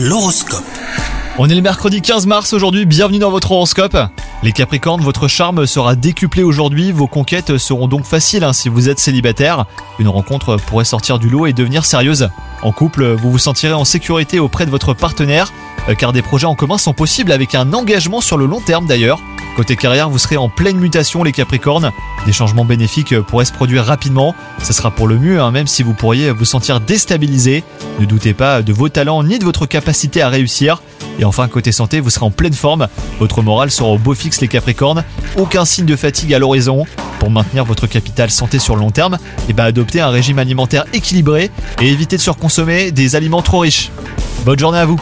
L'horoscope. On est le mercredi 15 mars aujourd'hui, bienvenue dans votre horoscope. Les Capricornes, votre charme sera décuplé aujourd'hui, vos conquêtes seront donc faciles hein, si vous êtes célibataire. Une rencontre pourrait sortir du lot et devenir sérieuse. En couple, vous vous sentirez en sécurité auprès de votre partenaire, euh, car des projets en commun sont possibles avec un engagement sur le long terme d'ailleurs. Côté carrière, vous serez en pleine mutation les Capricornes. Des changements bénéfiques pourraient se produire rapidement. Ce sera pour le mieux, hein, même si vous pourriez vous sentir déstabilisé. Ne doutez pas de vos talents ni de votre capacité à réussir. Et enfin, côté santé, vous serez en pleine forme. Votre morale sera au beau fixe les Capricornes. Aucun signe de fatigue à l'horizon. Pour maintenir votre capital santé sur le long terme, et ben adoptez un régime alimentaire équilibré et évitez de surconsommer des aliments trop riches. Bonne journée à vous